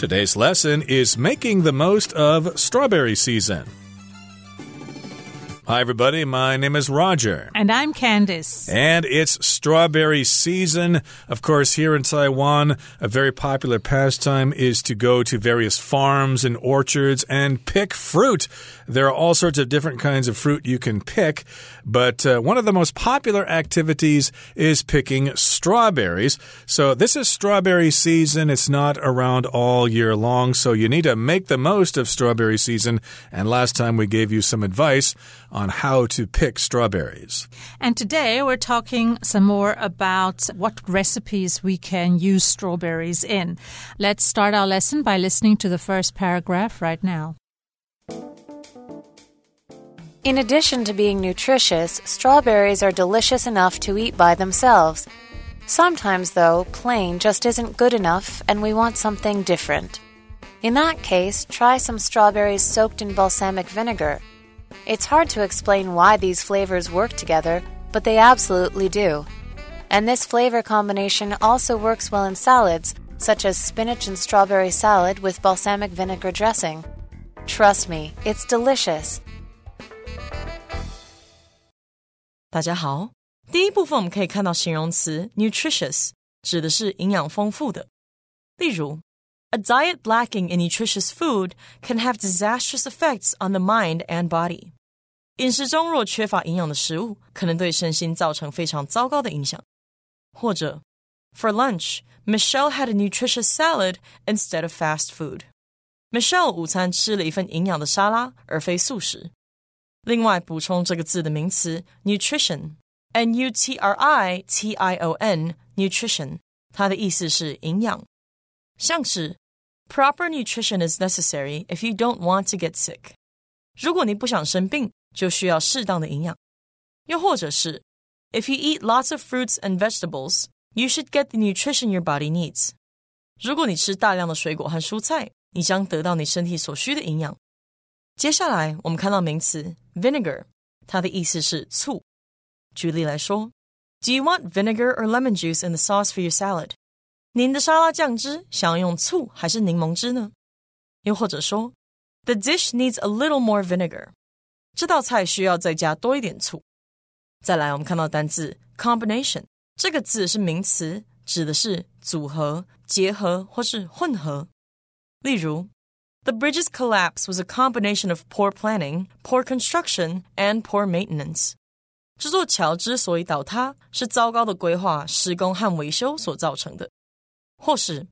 Today's lesson is making the most of strawberry season. Hi, everybody. My name is Roger. And I'm Candice. And it's strawberry season. Of course, here in Taiwan, a very popular pastime is to go to various farms and orchards and pick fruit. There are all sorts of different kinds of fruit you can pick, but uh, one of the most popular activities is picking strawberries. So, this is strawberry season. It's not around all year long, so you need to make the most of strawberry season. And last time we gave you some advice on how to pick strawberries. And today we're talking some more about what recipes we can use strawberries in. Let's start our lesson by listening to the first paragraph right now. In addition to being nutritious, strawberries are delicious enough to eat by themselves. Sometimes, though, plain just isn't good enough and we want something different. In that case, try some strawberries soaked in balsamic vinegar. It's hard to explain why these flavors work together, but they absolutely do And this flavor combination also works well in salads, such as spinach and strawberry salad with balsamic vinegar dressing. Trust me, it's delicious. 大家好，第一部分我们可以看到形容词 nutritious 指的是营养丰富的。例如，A diet lacking in nutritious food can have disastrous effects on the mind and body。饮食中若缺乏营养的食物，可能对身心造成非常糟糕的影响。 或者，For lunch, Michelle had a nutritious salad instead of fast food。Michelle 午餐吃了一份营养的沙拉，而非素食。另外补充这个字的名词 nutrition，n u t r i t i o n nutrition，它的意思是营养，像是 proper nutrition is necessary if you don't want to get sick。如果你不想生病，就需要适当的营养。又或者是 if you eat lots of fruits and vegetables, you should get the nutrition your body needs。如果你吃大量的水果和蔬菜，你将得到你身体所需的营养。接下来我们看到名词 vinegar，它的意思是醋。举例来说，Do you want vinegar or lemon juice in the sauce for your salad？您的沙拉酱汁想要用醋还是柠檬汁呢？又或者说，The dish needs a little more vinegar。这道菜需要再加多一点醋。 再来，我们看到单字 combination，这个字是名词，指的是组合、结合或是混合。例如。The bridge's collapse was a combination of poor planning, poor construction, and poor maintenance. 这座桥之所以倒塌，是糟糕的规划、施工和维修所造成的。或是，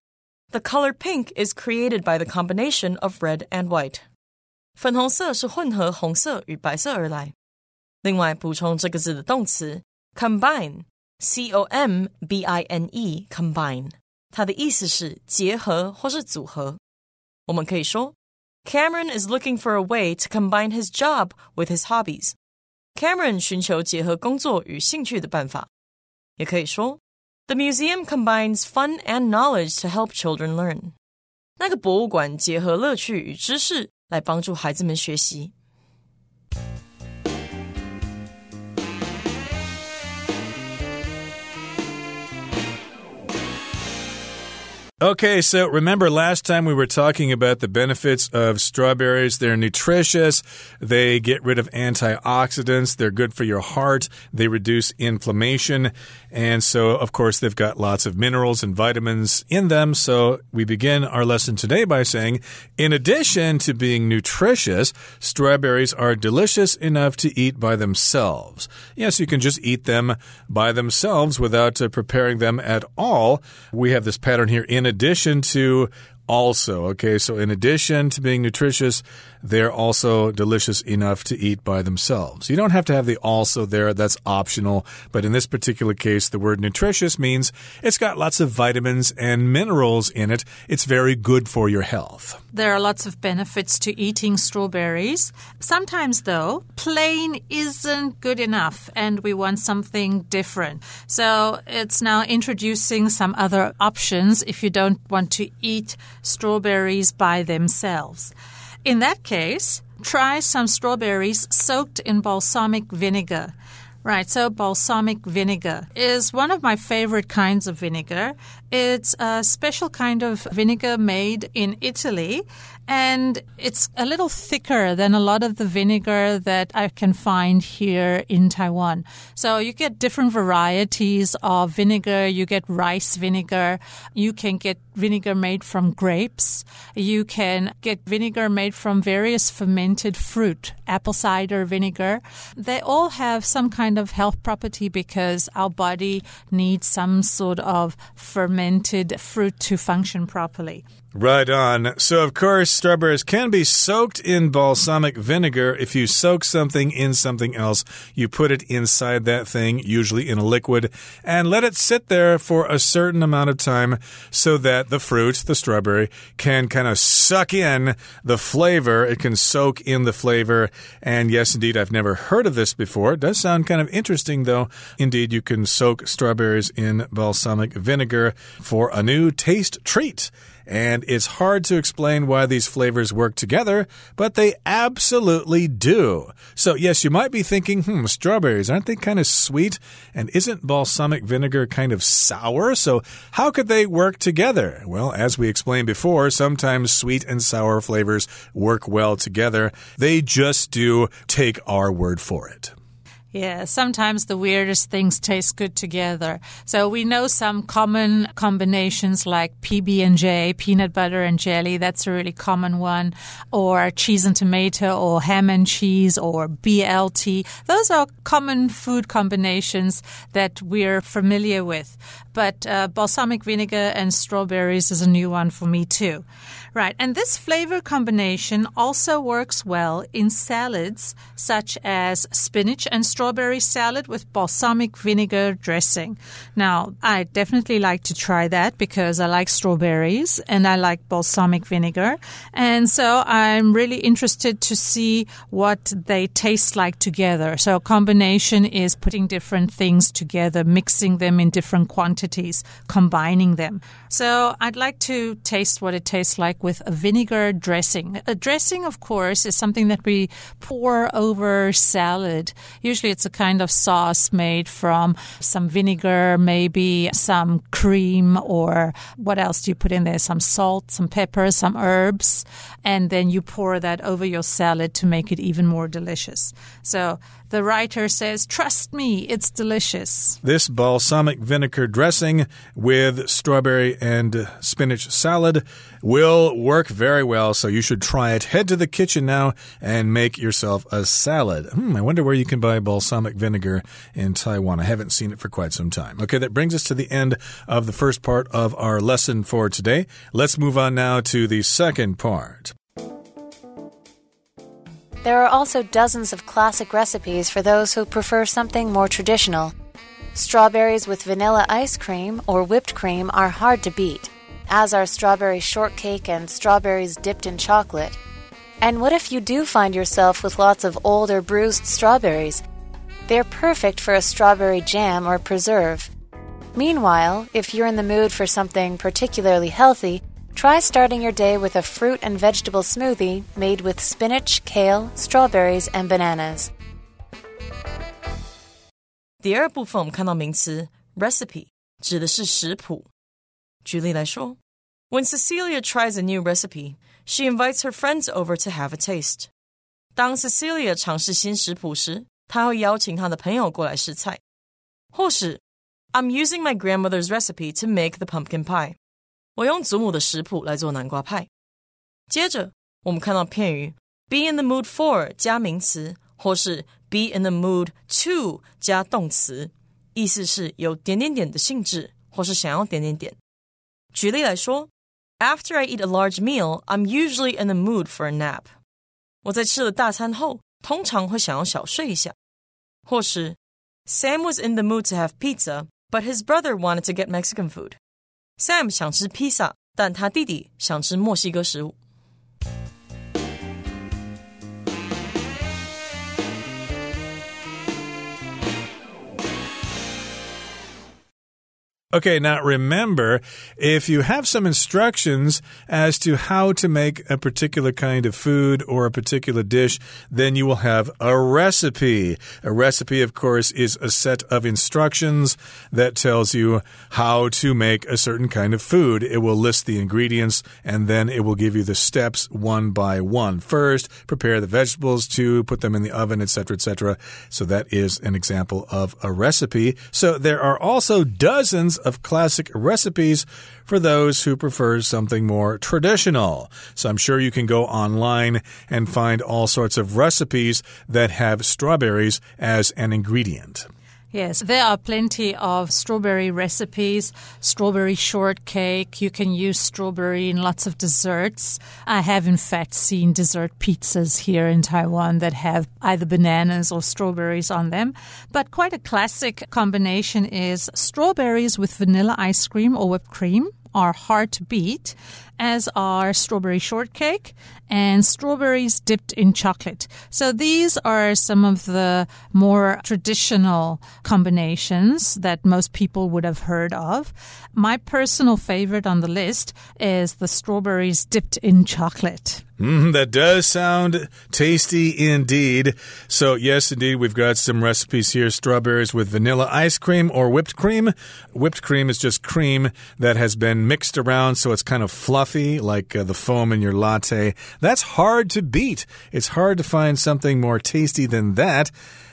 The color pink is created by the combination of red and white. 粉红色是混合红色与白色而来。 另外，补充这个字的动词 combine，c o m b i n e，combine，它的意思是结合或是组合。我们可以说，Cameron is looking for a way to combine his job with his hobbies. Cameron 寻求结合工作与兴趣的办法。也可以说，The museum combines fun and knowledge to help children learn. 那个博物馆结合乐趣与知识来帮助孩子们学习。 Okay, so remember last time we were talking about the benefits of strawberries. They're nutritious. They get rid of antioxidants. They're good for your heart. They reduce inflammation. And so, of course, they've got lots of minerals and vitamins in them. So we begin our lesson today by saying, in addition to being nutritious, strawberries are delicious enough to eat by themselves. Yes, you can just eat them by themselves without uh, preparing them at all. We have this pattern here in addition to also. Okay, so in addition to being nutritious, they're also delicious enough to eat by themselves. You don't have to have the also there, that's optional. But in this particular case, the word nutritious means it's got lots of vitamins and minerals in it. It's very good for your health. There are lots of benefits to eating strawberries. Sometimes, though, plain isn't good enough and we want something different. So it's now introducing some other options if you don't want to eat strawberries by themselves. In that case, try some strawberries soaked in balsamic vinegar. Right, so balsamic vinegar is one of my favorite kinds of vinegar. It's a special kind of vinegar made in Italy, and it's a little thicker than a lot of the vinegar that I can find here in Taiwan. So you get different varieties of vinegar. You get rice vinegar. You can get vinegar made from grapes. You can get vinegar made from various fermented fruit, apple cider vinegar. They all have some kind of health property because our body needs some sort of fermented fruit to function properly. Right on. So, of course, strawberries can be soaked in balsamic vinegar. If you soak something in something else, you put it inside that thing, usually in a liquid, and let it sit there for a certain amount of time so that the fruit, the strawberry, can kind of suck in the flavor. It can soak in the flavor. And yes, indeed, I've never heard of this before. It does sound kind of interesting, though. Indeed, you can soak strawberries in balsamic vinegar for a new taste treat. And it's hard to explain why these flavors work together, but they absolutely do. So, yes, you might be thinking, hmm, strawberries, aren't they kind of sweet? And isn't balsamic vinegar kind of sour? So, how could they work together? Well, as we explained before, sometimes sweet and sour flavors work well together. They just do. Take our word for it. Yeah, sometimes the weirdest things taste good together. So we know some common combinations like PB and J, peanut butter and jelly. That's a really common one, or cheese and tomato, or ham and cheese, or BLT. Those are common food combinations that we're familiar with. But uh, balsamic vinegar and strawberries is a new one for me too. Right, and this flavor combination also works well in salads such as spinach and strawberry salad with balsamic vinegar dressing. Now, I definitely like to try that because I like strawberries and I like balsamic vinegar. And so I'm really interested to see what they taste like together. So a combination is putting different things together, mixing them in different quantities, combining them. So I'd like to taste what it tastes like with a vinegar dressing. A dressing, of course, is something that we pour over salad. Usually it's a kind of sauce made from some vinegar, maybe some cream, or what else do you put in there? Some salt, some pepper, some herbs, and then you pour that over your salad to make it even more delicious. So the writer says, Trust me, it's delicious. This balsamic vinegar dressing with strawberry and spinach salad will work very well, so you should try it. Head to the kitchen now and make yourself a salad. Hmm, I wonder where you can buy balsamic vinegar in Taiwan. I haven't seen it for quite some time. Okay, that brings us to the end of the first part of our lesson for today. Let's move on now to the second part. There are also dozens of classic recipes for those who prefer something more traditional. Strawberries with vanilla ice cream or whipped cream are hard to beat, as are strawberry shortcake and strawberries dipped in chocolate. And what if you do find yourself with lots of old or bruised strawberries? They're perfect for a strawberry jam or preserve. Meanwhile, if you're in the mood for something particularly healthy, Try starting your day with a fruit and vegetable smoothie made with spinach, kale, strawberries, and bananas. 第二部分我们看到名词 recipe 指的是食谱。举例来说，When Cecilia tries a new recipe, she invites her friends over to have a taste. 当 Cecilia 尝试新食谱时，她会邀请她的朋友过来试菜。或是 I'm using my grandmother's recipe to make the pumpkin pie. 我用祖母的食谱来做南瓜派。接着，我们看到片语 be in the mood for 加名词，或是 be in the mood to 加动词，意思是有点点点的性质，或是想要点点点。举例来说，After I eat a large meal, I'm usually in the mood for a nap。我在吃了大餐后，通常会想要小睡一下。或是 Sam was in the mood to have pizza, but his brother wanted to get Mexican food。 Sam 想吃披萨，但他弟弟想吃墨西哥食物。Okay, now remember, if you have some instructions as to how to make a particular kind of food or a particular dish, then you will have a recipe. A recipe, of course, is a set of instructions that tells you how to make a certain kind of food. It will list the ingredients and then it will give you the steps one by one. First, prepare the vegetables, to put them in the oven, etc., etc. So that is an example of a recipe. So there are also dozens of classic recipes for those who prefer something more traditional. So I'm sure you can go online and find all sorts of recipes that have strawberries as an ingredient. Yes, there are plenty of strawberry recipes, strawberry shortcake. You can use strawberry in lots of desserts. I have, in fact, seen dessert pizzas here in Taiwan that have either bananas or strawberries on them. But quite a classic combination is strawberries with vanilla ice cream or whipped cream are hard to beat, as are strawberry shortcake and strawberries dipped in chocolate. So these are some of the more traditional combinations that most people would have heard of. My personal favorite on the list is the strawberries dipped in chocolate. Mm, that does sound tasty indeed. So, yes, indeed, we've got some recipes here strawberries with vanilla ice cream or whipped cream. Whipped cream is just cream that has been mixed around so it's kind of fluffy, like uh, the foam in your latte. That's hard to beat. It's hard to find something more tasty than that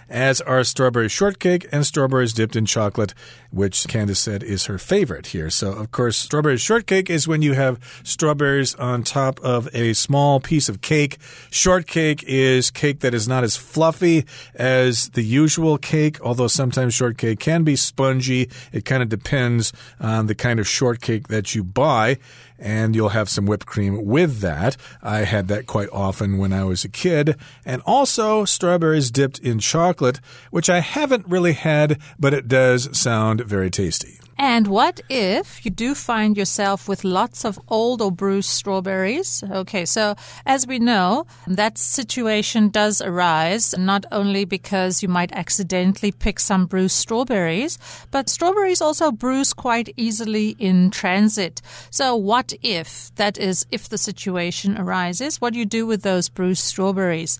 as are strawberry shortcake and strawberries dipped in chocolate, which Candice said is her favorite here. So, of course, strawberry shortcake is when you have strawberries on top of a small piece of cake. Shortcake is cake that is not as fluffy as the usual cake, although sometimes shortcake can be spongy. It kind of depends on the kind of shortcake that you buy and you'll have some whipped cream with that. I had that quite often when I was a kid. And also strawberries dipped in chocolate, which I haven't really had, but it does sound very tasty. And what if you do find yourself with lots of old or bruised strawberries? Okay, so as we know, that situation does arise not only because you might accidentally pick some bruised strawberries, but strawberries also bruise quite easily in transit. So what if, that is, if the situation arises, what do you do with those bruised strawberries?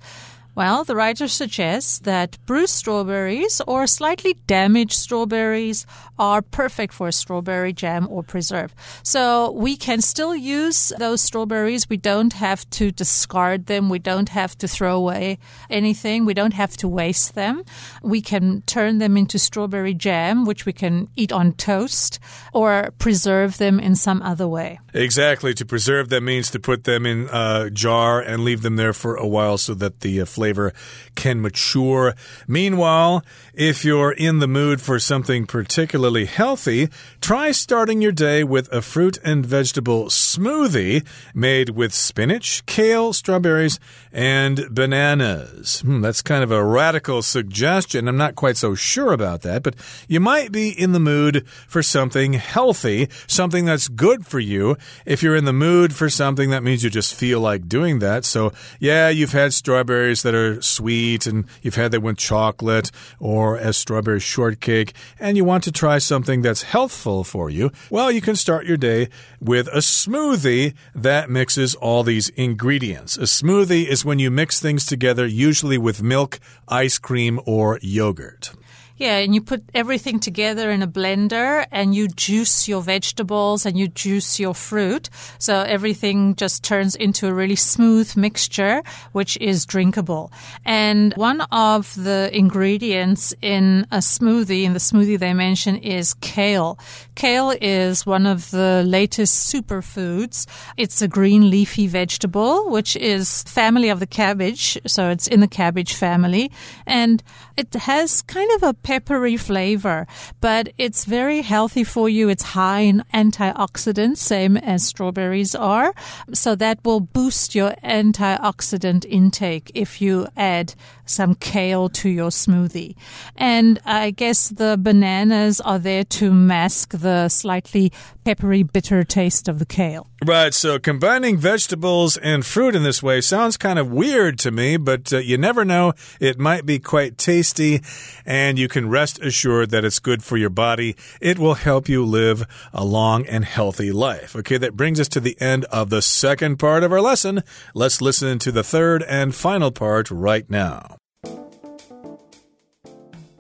Well, the writer suggests that bruised strawberries or slightly damaged strawberries are perfect for strawberry jam or preserve. So we can still use those strawberries. We don't have to discard them. We don't have to throw away anything. We don't have to waste them. We can turn them into strawberry jam, which we can eat on toast or preserve them in some other way. Exactly. To preserve them means to put them in a jar and leave them there for a while so that the uh, flavor can mature. Meanwhile, if you're in the mood for something particularly healthy, try starting your day with a fruit and vegetable smoothie made with spinach, kale, strawberries, and bananas. Hmm, that's kind of a radical suggestion. I'm not quite so sure about that, but you might be in the mood for something healthy, something that's good for you. If you're in the mood for something, that means you just feel like doing that. So, yeah, you've had strawberries that are sweet and you've had them with chocolate or as strawberry shortcake and you want to try something that's healthful for you, well, you can start your day with a smoothie that mixes all these ingredients. A smoothie is when you mix things together, usually with milk, ice cream, or yogurt. Yeah, and you put everything together in a blender and you juice your vegetables and you juice your fruit. So everything just turns into a really smooth mixture, which is drinkable. And one of the ingredients in a smoothie, in the smoothie they mention, is kale. Kale is one of the latest superfoods. It's a green leafy vegetable, which is family of the cabbage. So it's in the cabbage family. And it has kind of a peppery flavor, but it's very healthy for you. It's high in antioxidants, same as strawberries are. So that will boost your antioxidant intake if you add some kale to your smoothie. And I guess the bananas are there to mask the slightly peppery, bitter taste of the kale. Right, so combining vegetables and fruit in this way sounds kind of weird to me, but uh, you never know. It might be quite tasty, and you can rest assured that it's good for your body. It will help you live a long and healthy life. Okay, that brings us to the end of the second part of our lesson. Let's listen to the third and final part right now.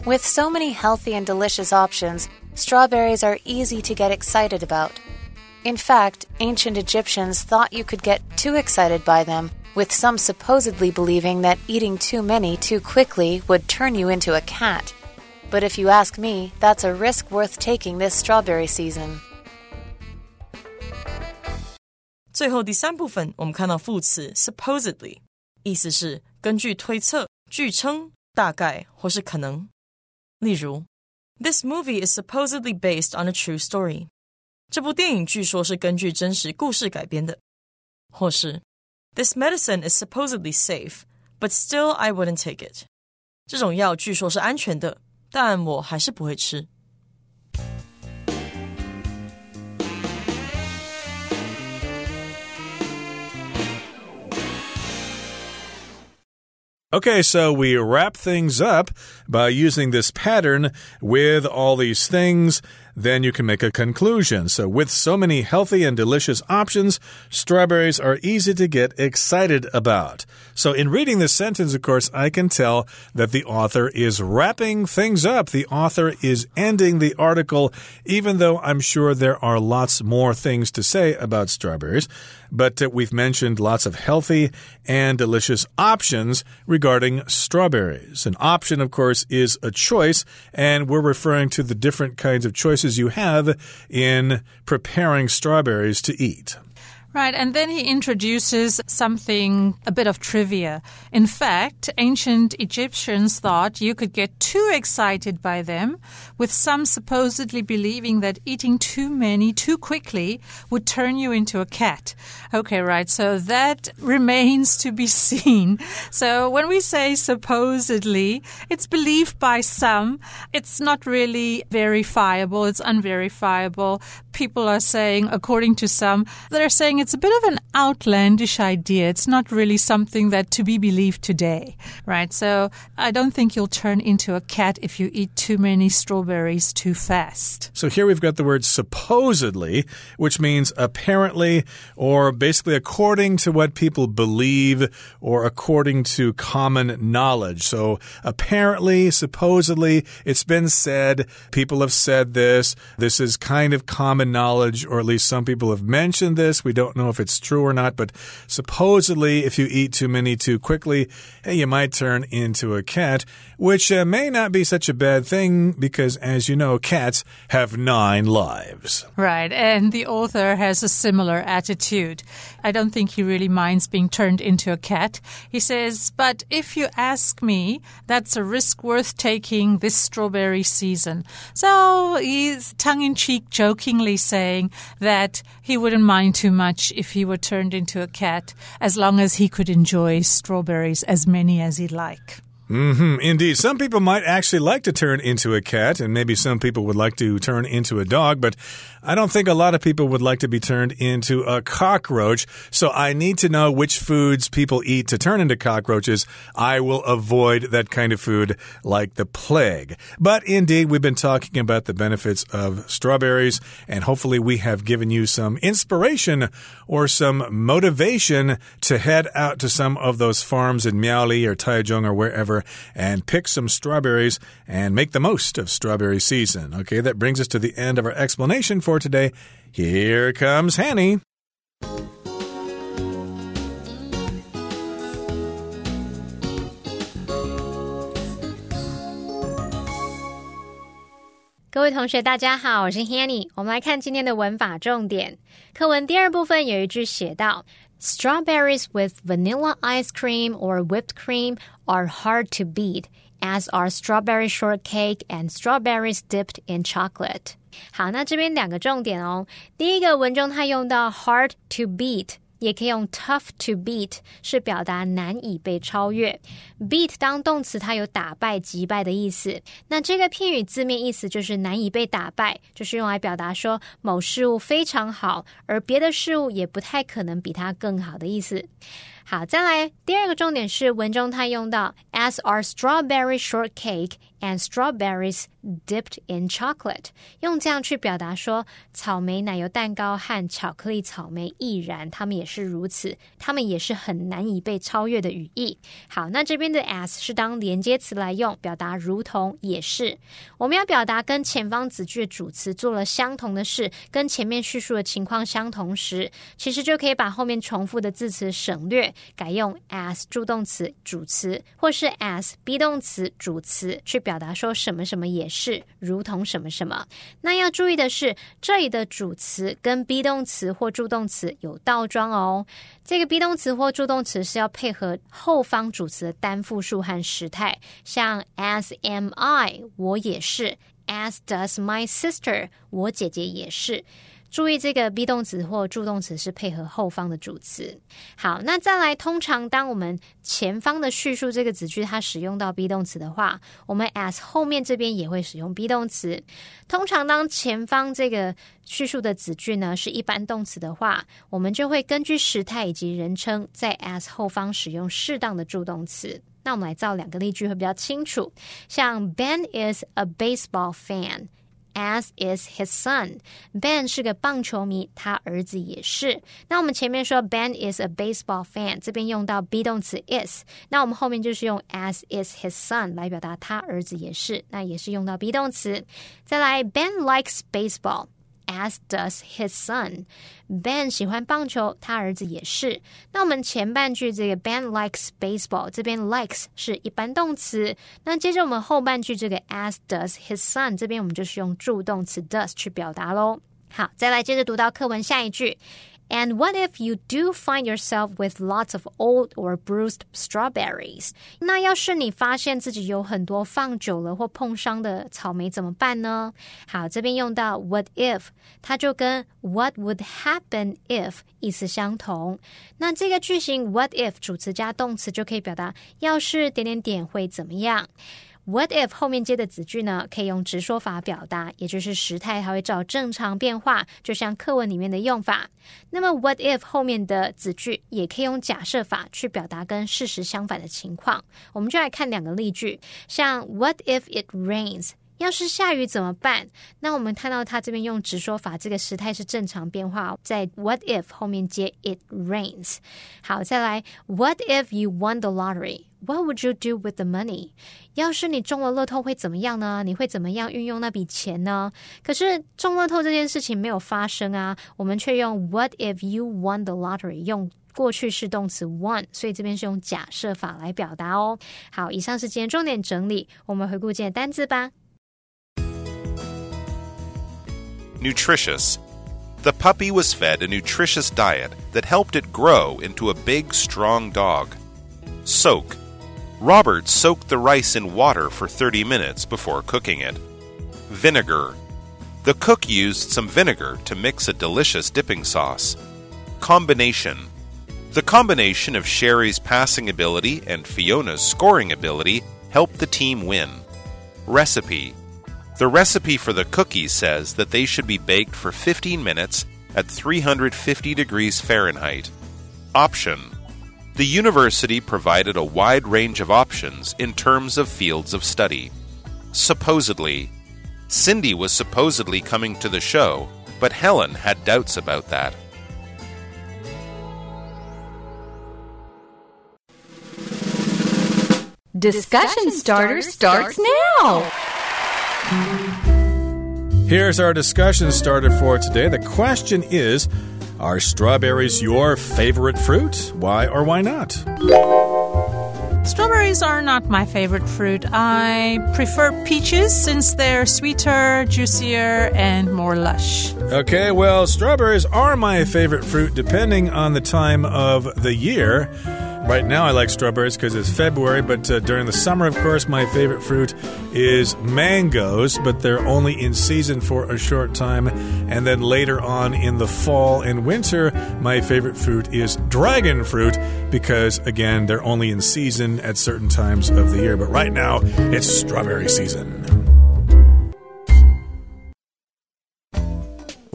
With so many healthy and delicious options, strawberries are easy to get excited about. In fact, ancient Egyptians thought you could get too excited by them, with some supposedly believing that eating too many too quickly would turn you into a cat. But if you ask me, that's a risk worth taking this strawberry season. 最后第三部分，我们看到副词 supposedly，意思是根据推测、据称、大概或是可能。例如 ，This movie is supposedly based on a true story。这部电影据说是根据真实故事改编的。或是，This medicine is supposedly safe, but still I wouldn't take it。这种药据说是安全的，但我还是不会吃。 Okay, so we wrap things up by using this pattern with all these things then you can make a conclusion. So, with so many healthy and delicious options, strawberries are easy to get excited about. So, in reading this sentence, of course, I can tell that the author is wrapping things up. The author is ending the article, even though I'm sure there are lots more things to say about strawberries. But uh, we've mentioned lots of healthy and delicious options regarding strawberries. An option, of course, is a choice, and we're referring to the different kinds of choices choices you have in preparing strawberries to eat. Right, and then he introduces something, a bit of trivia. In fact, ancient Egyptians thought you could get too excited by them, with some supposedly believing that eating too many too quickly would turn you into a cat. Okay, right, so that remains to be seen. So when we say supposedly, it's believed by some, it's not really verifiable, it's unverifiable. People are saying, according to some, they're saying it's a bit of an outlandish idea. It's not really something that to be believed today, right? So I don't think you'll turn into a cat if you eat too many strawberries too fast. So here we've got the word supposedly, which means apparently or basically according to what people believe or according to common knowledge. So apparently, supposedly, it's been said, people have said this, this is kind of common knowledge, or at least some people have mentioned this. We don't know if it's true or not, but supposedly, if you eat too many too quickly, hey, you might turn into a cat, which uh, may not be such a bad thing because, as you know, cats have nine lives. Right, and the author has a similar attitude. I don't think he really minds being turned into a cat. He says, But if you ask me, that's a risk worth taking this strawberry season. So he's tongue in cheek, jokingly saying that he wouldn't mind too much if he were turned into a cat as long as he could enjoy strawberries as many as he'd like. Mm -hmm, indeed. Some people might actually like to turn into a cat, and maybe some people would like to turn into a dog, but I don't think a lot of people would like to be turned into a cockroach. So I need to know which foods people eat to turn into cockroaches. I will avoid that kind of food like the plague. But indeed, we've been talking about the benefits of strawberries, and hopefully, we have given you some inspiration or some motivation to head out to some of those farms in Miaoli or Taichung or wherever and pick some strawberries and make the most of strawberry season. Okay, that brings us to the end of our explanation for today. Here comes Hanny. 各位同学，大家好，我是 Hanny。我们来看今天的文法重点。课文第二部分有一句写到 ：“Strawberries with vanilla ice cream or whipped cream are hard to beat, as are strawberry shortcake and strawberries dipped in chocolate。”好，那这边两个重点哦。第一个文中它用到 hard to beat。 也可以用 tough to beat，是表达难以被超越。beat 当动词，它有打败、击败的意思。那这个片语字面意思就是难以被打败，就是用来表达说某事物非常好，而别的事物也不太可能比它更好的意思。好，再来第二个重点是文中它用到 as are strawberry shortcake and strawberries dipped in chocolate，用这样去表达说草莓奶油蛋糕和巧克力草莓亦然，它们也是如此，它们也是很难以被超越的语义。好，那这边的 as 是当连接词来用，表达如同也是。我们要表达跟前方子句的主词做了相同的事，跟前面叙述的情况相同时，其实就可以把后面重复的字词省略。改用 as 助动词主词，或是 as be 动词主词，去表达说什么什么也是如同什么什么。那要注意的是，这里的主词跟 be 动词或助动词有倒装哦。这个 be 动词或助动词是要配合后方主词的单复数和时态，像 as am I，我也是；as does my sister，我姐姐也是。注意，这个 be 动词或助动词是配合后方的主词。好，那再来，通常当我们前方的叙述这个子句它使用到 be 动词的话，我们 as 后面这边也会使用 be 动词。通常当前方这个叙述的子句呢是一般动词的话，我们就会根据时态以及人称，在 as 后方使用适当的助动词。那我们来造两个例句会比较清楚，像 Ben is a baseball fan。As is his son, Ben 是个棒球迷，他儿子也是。那我们前面说 Ben is a baseball fan，这边用到 be 动词 is，那我们后面就是用 as is his son 来表达他儿子也是，那也是用到 be 动词。再来，Ben likes baseball。As does his son, Ben 喜欢棒球，他儿子也是。那我们前半句这个 Ben likes baseball，这边 likes 是一般动词。那接着我们后半句这个 As does his son，这边我们就是用助动词 does 去表达喽。好，再来接着读到课文下一句。And what if you do find yourself with lots of old or bruised strawberries？那要是你发现自己有很多放久了或碰伤的草莓怎么办呢？好，这边用到 what if，它就跟 what would happen if 意思相同。那这个句型 what if 主词加动词就可以表达要是点点点会怎么样。 What if 后面接的子句呢？可以用直说法表达，也就是时态它会照正常变化，就像课文里面的用法。那么 What if 后面的子句也可以用假设法去表达跟事实相反的情况。我们就来看两个例句，像 What if it rains？要是下雨怎么办？那我们看到它这边用直说法，这个时态是正常变化，在 What if 后面接 It rains。好，再来 What if you won the lottery? What would you do with the money? 要是你中了乐透会怎么样呢？你会怎么样运用那笔钱呢？可是中乐透这件事情没有发生啊，我们却用 What if you won the lottery？用过去式动词 won，所以这边是用假设法来表达哦。好，以上是今天重点整理，我们回顾今天单字吧。Nutritious. The puppy was fed a nutritious diet that helped it grow into a big, strong dog. Soak. Robert soaked the rice in water for 30 minutes before cooking it. Vinegar. The cook used some vinegar to mix a delicious dipping sauce. Combination. The combination of Sherry's passing ability and Fiona's scoring ability helped the team win. Recipe. The recipe for the cookies says that they should be baked for 15 minutes at 350 degrees Fahrenheit. Option The university provided a wide range of options in terms of fields of study. Supposedly, Cindy was supposedly coming to the show, but Helen had doubts about that. Discussion starter starts now. Here's our discussion starter for today. The question is Are strawberries your favorite fruit? Why or why not? Strawberries are not my favorite fruit. I prefer peaches since they're sweeter, juicier, and more lush. Okay, well, strawberries are my favorite fruit depending on the time of the year. Right now, I like strawberries because it's February, but uh, during the summer, of course, my favorite fruit is mangoes, but they're only in season for a short time. And then later on in the fall and winter, my favorite fruit is dragon fruit because, again, they're only in season at certain times of the year. But right now, it's strawberry season.